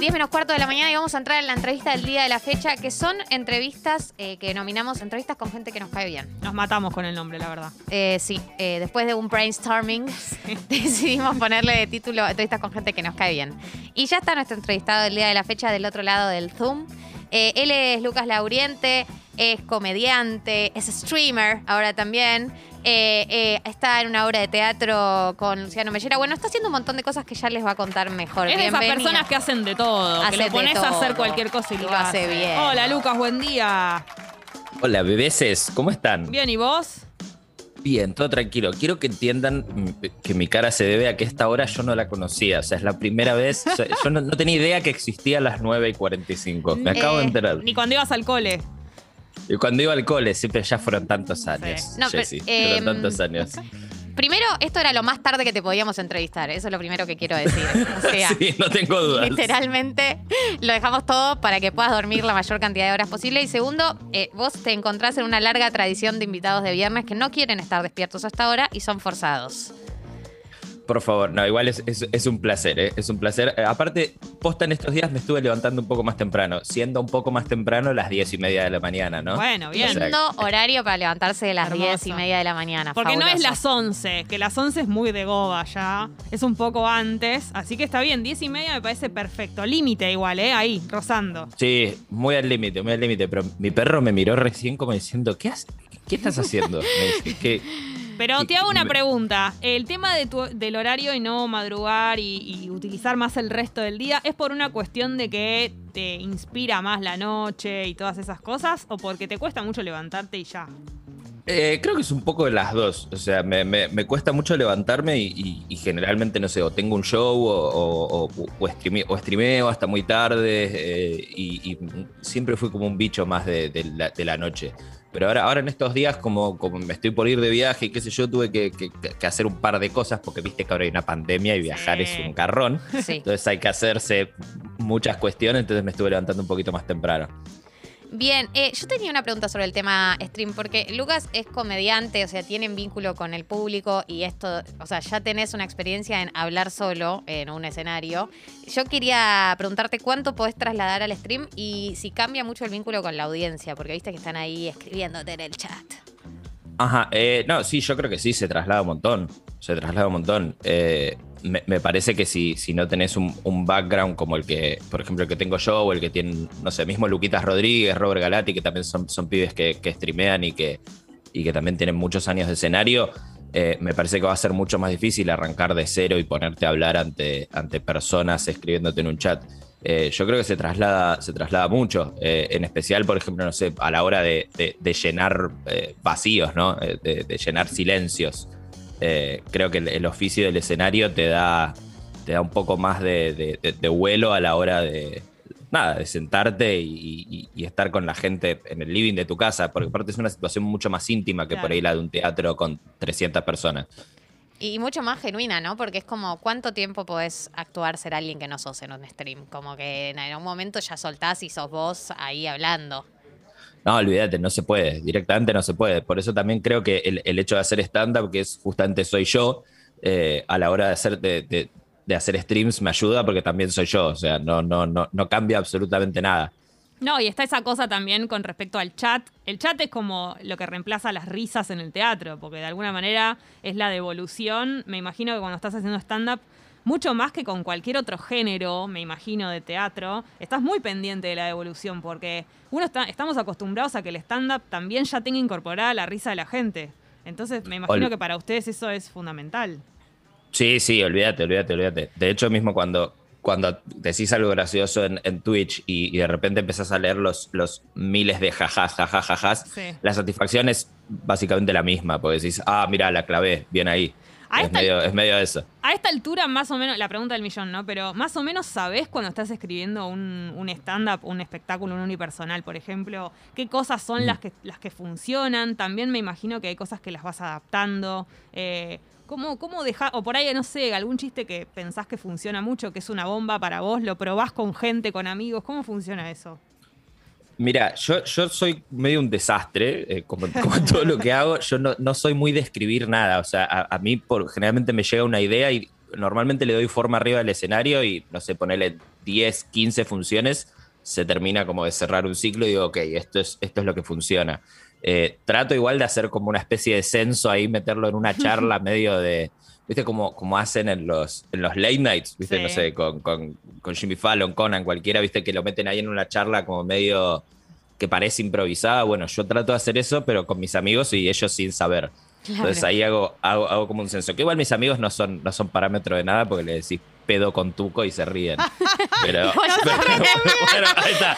10 menos cuarto de la mañana y vamos a entrar en la entrevista del día de la fecha, que son entrevistas eh, que nominamos entrevistas con gente que nos cae bien. Nos matamos con el nombre, la verdad. Eh, sí, eh, después de un brainstorming decidimos ponerle de título entrevistas con gente que nos cae bien. Y ya está nuestro entrevistado del día de la fecha del otro lado del Zoom. Él es Lucas Lauriente, es comediante, es streamer ahora también. Eh, eh, está en una obra de teatro con Luciano Mellera. Bueno, está haciendo un montón de cosas que ya les va a contar mejor. Es de esas personas que hacen de todo, Hace que lo pones a hacer cualquier cosa y Y lo, lo hace bien. Hola Lucas, buen día. Hola, bebeses, ¿cómo están? Bien, ¿y vos? Bien, todo tranquilo. Quiero que entiendan que mi cara se debe a que esta hora yo no la conocía. O sea, es la primera vez. o sea, yo no, no tenía idea que existía a las 9 y 45. Me acabo de Eh, enterar. Ni cuando ibas al cole. Y cuando iba al cole, siempre ya fueron tantos años. No, pero, Jessy, em, fueron tantos años. Primero, esto era lo más tarde que te podíamos entrevistar. Eso es lo primero que quiero decir. O sea, sí, no tengo dudas. literalmente lo dejamos todo para que puedas dormir la mayor cantidad de horas posible. Y segundo, eh, vos te encontrás en una larga tradición de invitados de viernes que no quieren estar despiertos hasta ahora y son forzados. Por favor, no, igual es, es- es un placer, ¿eh? es un placer. Eh, aparte, posta en estos días me estuve levantando un poco más temprano, siendo un poco más temprano las 10 y media de la mañana, ¿no? Bueno, bien. O sea, Lindo horario para levantarse de las Hermoso. 10 y media de la mañana. Porque no es las 11, que las 11 es muy de goba ya. Es un poco antes, así que está bien. 10 y media me parece perfecto. Límite igual, ¿eh? Ahí, rozando. Sí, muy al límite, muy al límite. Pero mi perro me miró recién como diciendo, ¿qué, has- qué estás haciendo? Me dice, "¿Qué?". Pero te hago una pregunta. El tema de tu- del horario y no madrugar y, y utilizar más el resto del día, ¿es por una cuestión de que te inspira más la noche y todas esas cosas? ¿O porque te cuesta mucho levantarte y ya? Eh, creo que es un poco de las dos. O sea, me, me- me cuesta mucho levantarme y, y- y generalmente, no sé, o tengo un show o, o, o- o streame- o streameo hasta muy tarde eh, y, y siempre fui como un bicho más de, de la, de la noche. Pero ahora, ahora en estos días, como, como me estoy por ir de viaje y qué sé yo, tuve que, que- que hacer un par de cosas porque viste que ahora hay una pandemia y viajar Sí. es un carrón. Sí. Entonces hay que hacerse muchas cuestiones, entonces me estuve levantando un poquito más temprano. Bien, eh, yo tenía una pregunta sobre el tema stream, porque Lucas es comediante, o sea, tienen vínculo con el público y esto, o sea, ya tenés una experiencia en hablar solo en un escenario. Yo quería preguntarte cuánto podés trasladar al stream y si cambia mucho el vínculo con la audiencia, porque viste que están ahí escribiéndote en el chat. Ajá, eh, no, sí, yo creo que sí, se traslada un montón. Se traslada un montón. Eh, me, parece que si, si no tenés un, un background como el que, por ejemplo, que tengo yo o el que tienen, no sé, mismo Luquitas Rodríguez, Robert Galati, que también son, son pibes que, que streamean y que, y que también tienen muchos años de escenario, eh, me parece que va a ser mucho más difícil arrancar de cero y ponerte a hablar ante, ante personas escribiéndote en un chat. Eh, yo creo que se traslada, se traslada mucho, eh, en especial, por ejemplo, no sé, a la hora de, de- llenar vacíos, ¿no? De llenar silencios. Eh, creo que el, el oficio del escenario te da, te da un poco más de, de- de- de vuelo a la hora de, nada, de sentarte y, y- y estar con la gente en el living de tu casa, porque aparte es una situación mucho más íntima que por ahí la de un teatro con 300 personas. Y mucho más genuina, ¿no? Porque es como, ¿cuánto tiempo podés actuar ser alguien que no sos en un stream? Como que en algún momento ya soltás y sos vos ahí hablando. No, olvídate, no se puede, directamente no se puede. Por eso también creo que el, hecho de hacer stand-up, que es justamente soy yo, eh, a la hora de hacer, de- de hacer streams me ayuda porque también soy yo. O sea, no, no, no, no cambia absolutamente nada. No, y está esa cosa también con respecto al chat. El chat es como lo que reemplaza las risas en el teatro, porque de alguna manera es la devolución. Me imagino que cuando estás haciendo stand-up, mucho más que con cualquier otro género, me imagino, de teatro, estás muy pendiente de la devolución, porque uno está, estamos acostumbrados a que el stand-up también ya tenga incorporada la risa de la gente. Entonces, me imagino Ol- que para ustedes eso es fundamental. Sí, sí, olvídate, olvídate, olvídate. De hecho, mismo cuando, cuando decís algo gracioso en, en Twitch y, y de repente empezás a leer los, los miles de jajas, jajas, jajas, Sí. la satisfacción es básicamente la misma, porque decís, ah, mira, la clavé, bien ahí. A Es esta- medio, es medio eso. A esta altura, más o menos, la pregunta del millón, ¿no? Pero más o menos sabés cuando estás escribiendo un, un stand-up, un espectáculo, un unipersonal, por ejemplo, qué cosas son las, que, las que funcionan. También me imagino que hay cosas que las vas adaptando. Eh, ¿Cómo, cómo dejar, o por ahí, no sé, algún chiste que pensás que funciona mucho, que es una bomba para vos, lo probás con gente, con amigos? ¿Cómo funciona eso? Mira, yo, yo soy medio un desastre, eh, como, como todo lo que hago, yo no, no soy muy de escribir nada, o sea, a, a mí por, generalmente me llega una idea y normalmente le doy forma arriba del escenario y, no sé, ponerle 10, 15 funciones, se termina como de cerrar un ciclo y digo, ok, esto es, esto es lo que funciona. Eh, trato igual de hacer como una especie de censo ahí, meterlo en una charla medio de, ¿viste? Como, como hacen en los, en los late nights, ¿viste? Sí. No sé, con, con, con Jimmy Fallon, Conan, cualquiera, ¿viste? Que lo meten ahí en una charla como medio que parece improvisada. Bueno, yo trato de hacer eso, pero con mis amigos y ellos sin saber. Entonces ahí hago, hago, hago como un censo. Que igual mis amigos no son, no son parámetro de nada porque le decís pedo con tuco y se ríen. Pero, pero- bueno, ahí está.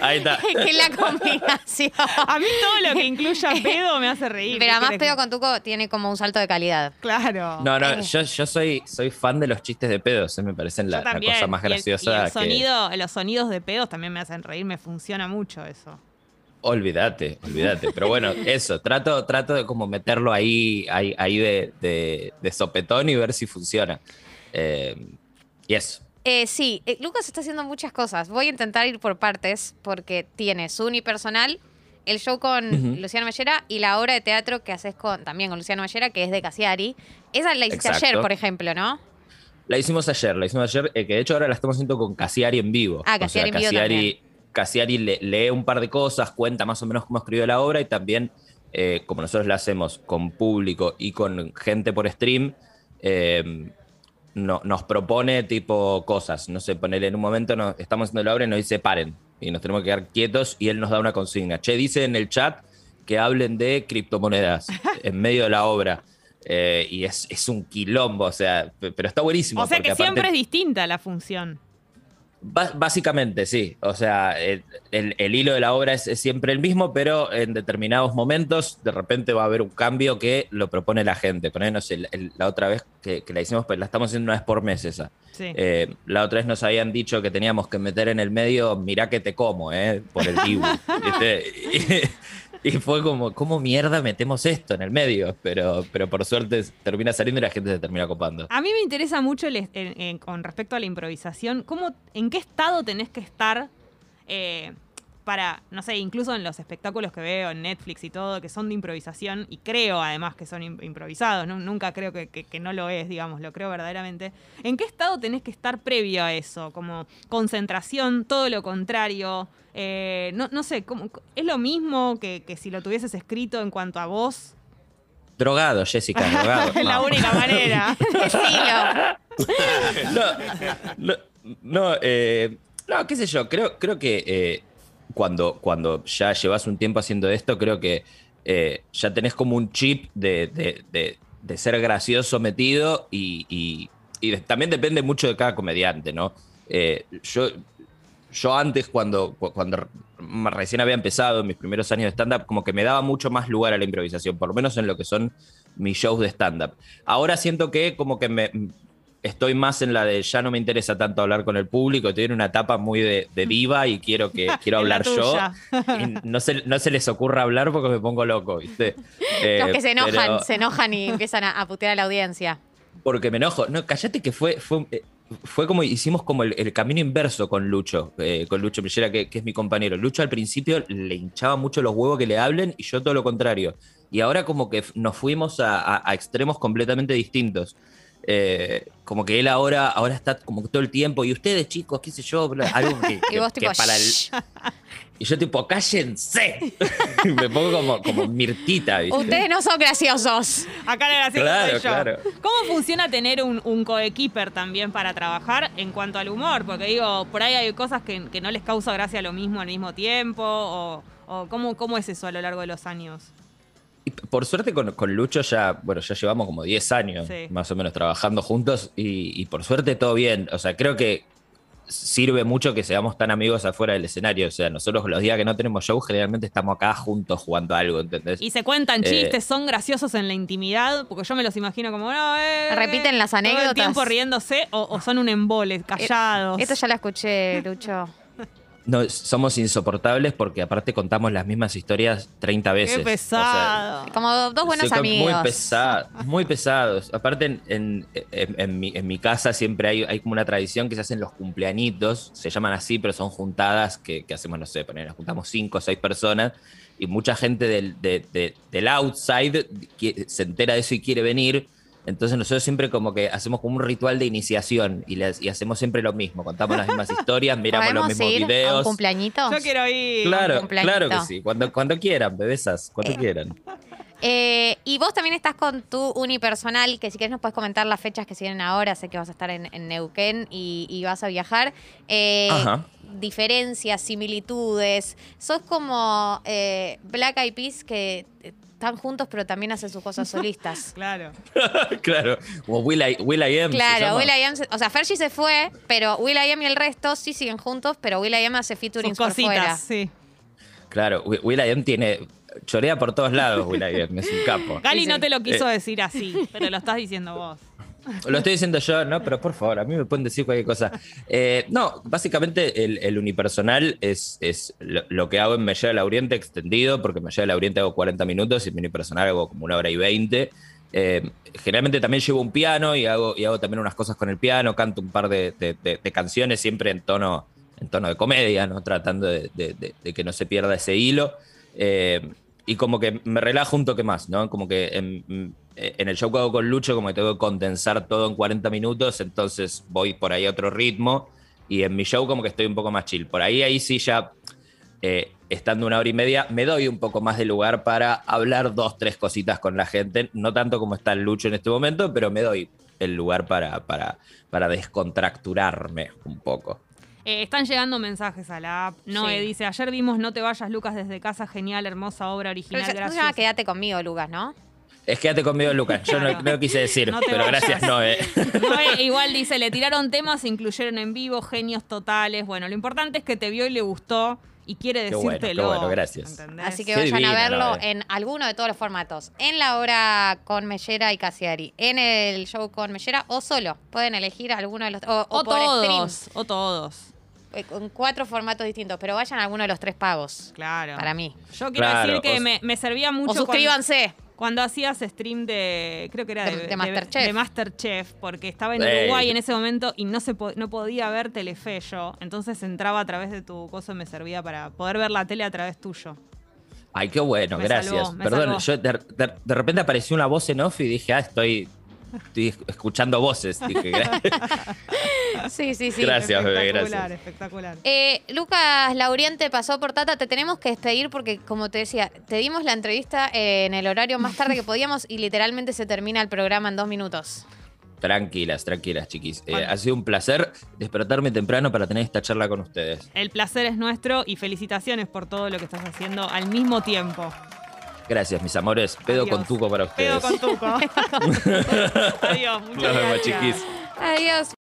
Ahí está. que la combinación. A mí todo lo que incluya pedo me hace reír. Pero ¿Qué además Pedo con Tuco tiene como un salto de calidad. Claro. No, no, Eh. yo, yo soy, soy fan de los chistes de pedos, eh, me parecen la, la cosa más Y el- graciosa. Y el, que- los sonidos de pedos también me hacen reír, me funciona mucho eso. Olvídate, olvídate. Pero bueno, eso, trato, trato de como meterlo ahí, ahí, ahí de, de- de sopetón y ver si funciona. Eh, Eh, sí, eh, Lucas está haciendo muchas cosas. Voy a intentar ir por partes porque tiene su unipersonal, el show con Ujú. Luciano Mellera y la obra de teatro que haces con, también con Luciano Mellera, que es de Cassiari. Esa la hiciste Exacto. ayer, por ejemplo, ¿no? La hicimos ayer, la hicimos ayer, eh, que de hecho ahora la estamos haciendo con Cassiari en vivo. Ah, en vivo también. Cassiari le- lee un par de cosas, cuenta más o menos cómo escribió la obra y también, eh, como nosotros la hacemos con público y con gente por stream, eh, no- nos propone tipo cosas. No sé, ponerle en un momento, nos, estamos haciendo la obra y nos dice paren y nos tenemos que quedar quietos y él nos da una consigna. Che, dice en el chat que hablen de criptomonedas en medio de la obra. Eh, y es, es un quilombo, o sea, pe- pero está buenísimo. O sea que aparte- siempre es distinta la función. Básicamente, sí. O sea, el, el- el hilo de la obra es, es siempre el mismo, pero en determinados momentos de repente va a haber un cambio que lo propone la gente. Por ejemplo, no sé, la otra vez que, que la hicimos, pues la estamos haciendo una vez por mes esa. Sí. Eh, la otra vez nos habían dicho que teníamos que meter en el medio, mirá que te como, ¿eh? Por el Dibu. Y, fue como, ¿cómo mierda metemos esto en el medio? Pero, pero por suerte termina saliendo y la gente se termina copando. A mí me interesa mucho el est- en- en- con respecto a la improvisación, cómo, en qué estado tenés que estar eh, para, no sé, incluso en los espectáculos que veo en Netflix y todo, que son de improvisación, y creo además que son im- improvisados, nu- nunca creo que, que- que no lo es, digamos, lo creo verdaderamente. ¿En qué estado tenés que estar previo a eso? Como concentración, todo lo contrario. eh, no, no sé, ¿cómo- ¿es lo mismo que, que si lo tuvieses escrito en cuanto a vos? Drogado, Jessica, drogado. Es la No. única manera. Decilo. no, no, no, eh, no, qué sé yo, creo, creo que eh, cuando, cuando ya llevas un tiempo haciendo esto, creo que eh, ya tenés como un chip de, de- de- ser gracioso metido y, también depende mucho de cada comediante, ¿no? Eh, yo, yo antes, cuando, cu- cuando recién había empezado mis primeros años de stand-up, como que me daba mucho más lugar a la improvisación, por lo menos en lo que son mis shows de stand-up. Ahora siento que como que me estoy más en la de ya no me interesa tanto hablar con el público, estoy en una etapa muy de, de diva y quiero que quiero hablar yo. Y no se, no se les ocurra hablar porque me pongo loco, ¿viste? Los Eh, que se enojan, pero- se enojan y empiezan a, a putear a la audiencia. porque me enojo. No, cállate que fue, fue, eh, fue como hicimos como el, el camino inverso con Lucho, eh, con Lucho Millera, que, que es mi compañero. Lucho al principio le hinchaba mucho los huevos que le hablen y yo todo lo contrario. Y ahora como que nos fuimos a, a- a extremos completamente distintos. Eh, como que él ahora, ahora está como que todo el tiempo, y ustedes chicos, qué sé yo, bla, algo que, Y vos que- tipo, que para el. Y yo tipo, cállense. me pongo como, como mirtita, ¿viste? Ustedes no son graciosos. Acá la graciosa Claro, soy yo. claro. ¿Cómo funciona tener un, un coequiper también para trabajar en cuanto al humor? Porque digo, por ahí hay cosas que, que no les causa gracia lo mismo al mismo tiempo. O, o ¿cómo, ¿Cómo es eso a lo largo de los años? Y por suerte con, con Lucho ya, bueno, ya llevamos como 10 años Sí. más o menos trabajando juntos y, y por suerte todo bien. O sea, creo que sirve mucho que seamos tan amigos afuera del escenario. O sea, nosotros los días que no tenemos show generalmente estamos acá juntos jugando algo, ¿entendés? Y se cuentan Eh, chistes, son graciosos en la intimidad, porque yo me los imagino como, no, eh, Repiten las Todo el anécdotas. tiempo riéndose o, o son un embole, callados. Esto ya lo escuché, Lucho. No, somos insoportables porque aparte contamos las mismas historias 30 veces. Qué O sea, pesado. Como dos buenos Soy amigos. Muy pesados, muy pesados. Aparte, en, en- en- en mi, en mi casa siempre hay, hay como una tradición que se hacen los cumpleañitos, se llaman así, pero son juntadas que, que hacemos, no sé, poner, nos juntamos cinco o seis personas y mucha gente del, de- de- del outside se entera de eso y quiere venir. Entonces nosotros siempre como que hacemos como un ritual de iniciación y, les- y hacemos siempre lo mismo, contamos las mismas historias, miramos los ¿Podemos mismos ir a un videos. cumpleañito? Yo quiero ir. Claro, cumpleañito. claro que sí, cuando, cuando quieran, bebesas, cuando Eh, quieran. Eh, y vos también estás con tu unipersonal, que si querés nos puedes comentar las fechas que se vienen ahora. Sé que vas a estar en, en Neuquén y, y vas a viajar. Eh, Ajá. Diferencias, similitudes. Sos como eh, Black Eyed Peas que eh, están juntos pero también hacen sus cosas solistas. Claro. claro, o Will I, Will I Am. Claro. Will I Am, o sea, Fergie se fue, pero Will I Am y el resto sí siguen juntos, pero Will I Am hace featurings Sus por fuera. cositas, sí. Claro, Will I Am tiene. Chorea por todos lados, Will I Am, es un capo. Gali Sí, no te lo quiso Eh. decir así, pero lo estás diciendo vos. Lo estoy diciendo yo, ¿no? Pero por favor, a mí me pueden decir cualquier cosa. Eh, no, básicamente el, unipersonal es, es lo, que hago en Me Llega la Oriente extendido, porque Me Llega la Oriente hago 40 minutos y mi unipersonal hago como una hora y 20. Eh, generalmente también llevo un piano y hago, y hago también unas cosas con el piano, canto un par de, canciones siempre en tono, en tono de comedia, ¿no? Tratando de que no se pierda ese hilo. Eh, y como que me relajo un toque más, ¿no? Como que en, en el show que hago con Lucho, como que tengo que condensar todo en 40 minutos, entonces voy por ahí a otro ritmo. Y en mi show como que estoy un poco más chill. Por ahí, ahí sí ya, eh, estando una hora y media, me doy un poco más de lugar para hablar dos, tres cositas con la gente. No tanto como está el Lucho en este momento, pero me doy el lugar para, para, para descontracturarme un poco. Eh, están llegando mensajes a la app. Noé Sí. dice, ayer vimos No te vayas, Lucas, desde casa. Genial, hermosa obra Pero original. ya- gracias. Quédate conmigo, Lucas, ¿no? Es quédate conmigo, Lucas. Yo no, Claro. no lo quise decir, No pero vayas. gracias, Noé. Noé igual dice, le tiraron temas, se incluyeron en vivo, genios totales. Bueno, lo importante es que te vio y le gustó y quiere Qué bueno, qué bueno, gracias. ¿entendés? Así que Qué vayan a verlo en alguno de todos los formatos. En la hora con Mellera y Casiari, en el show con Mellera o solo. Pueden elegir alguno de los... O, o O por stream, todos, o todos. eh, con cuatro formatos distintos. Pero vayan a alguno de los tres pagos, Claro. para mí. Yo quiero Claro, decir que o- me, me servía mucho O suscríbanse. Cuando, cuando hacías stream de, creo que era De- de, de Masterchef. de Masterchef, porque estaba en. Uruguay en ese momento y no se po- no podía ver Telefe yo, entonces entraba a través de tu cosa y me servía para poder ver la tele a través tuyo. Ay, qué bueno, Me gracias. salvó, Perdón, salvó. yo de, de- de repente apareció una voz en off y dije, ah, estoy, estoy escuchando voces. Dije, Sí, sí, sí. Gracias, bebé, espectacular, gracias. espectacular. Eh, Lucas Lauriente pasó por Tata. Te tenemos que despedir porque, como te decía, te dimos la entrevista en el horario más tarde que podíamos y literalmente se termina el programa en dos minutos. tranquilas, tranquilas, chiquis. Eh, Bueno. ha sido un placer despertarme temprano para tener esta charla con ustedes. El placer es nuestro y felicitaciones por todo lo que estás haciendo al mismo tiempo. Gracias, mis amores. Pedo Adiós. con tuco para ustedes. Pedo con tuco. Adiós, muchas Nos vemos, gracias. chiquis. Adiós.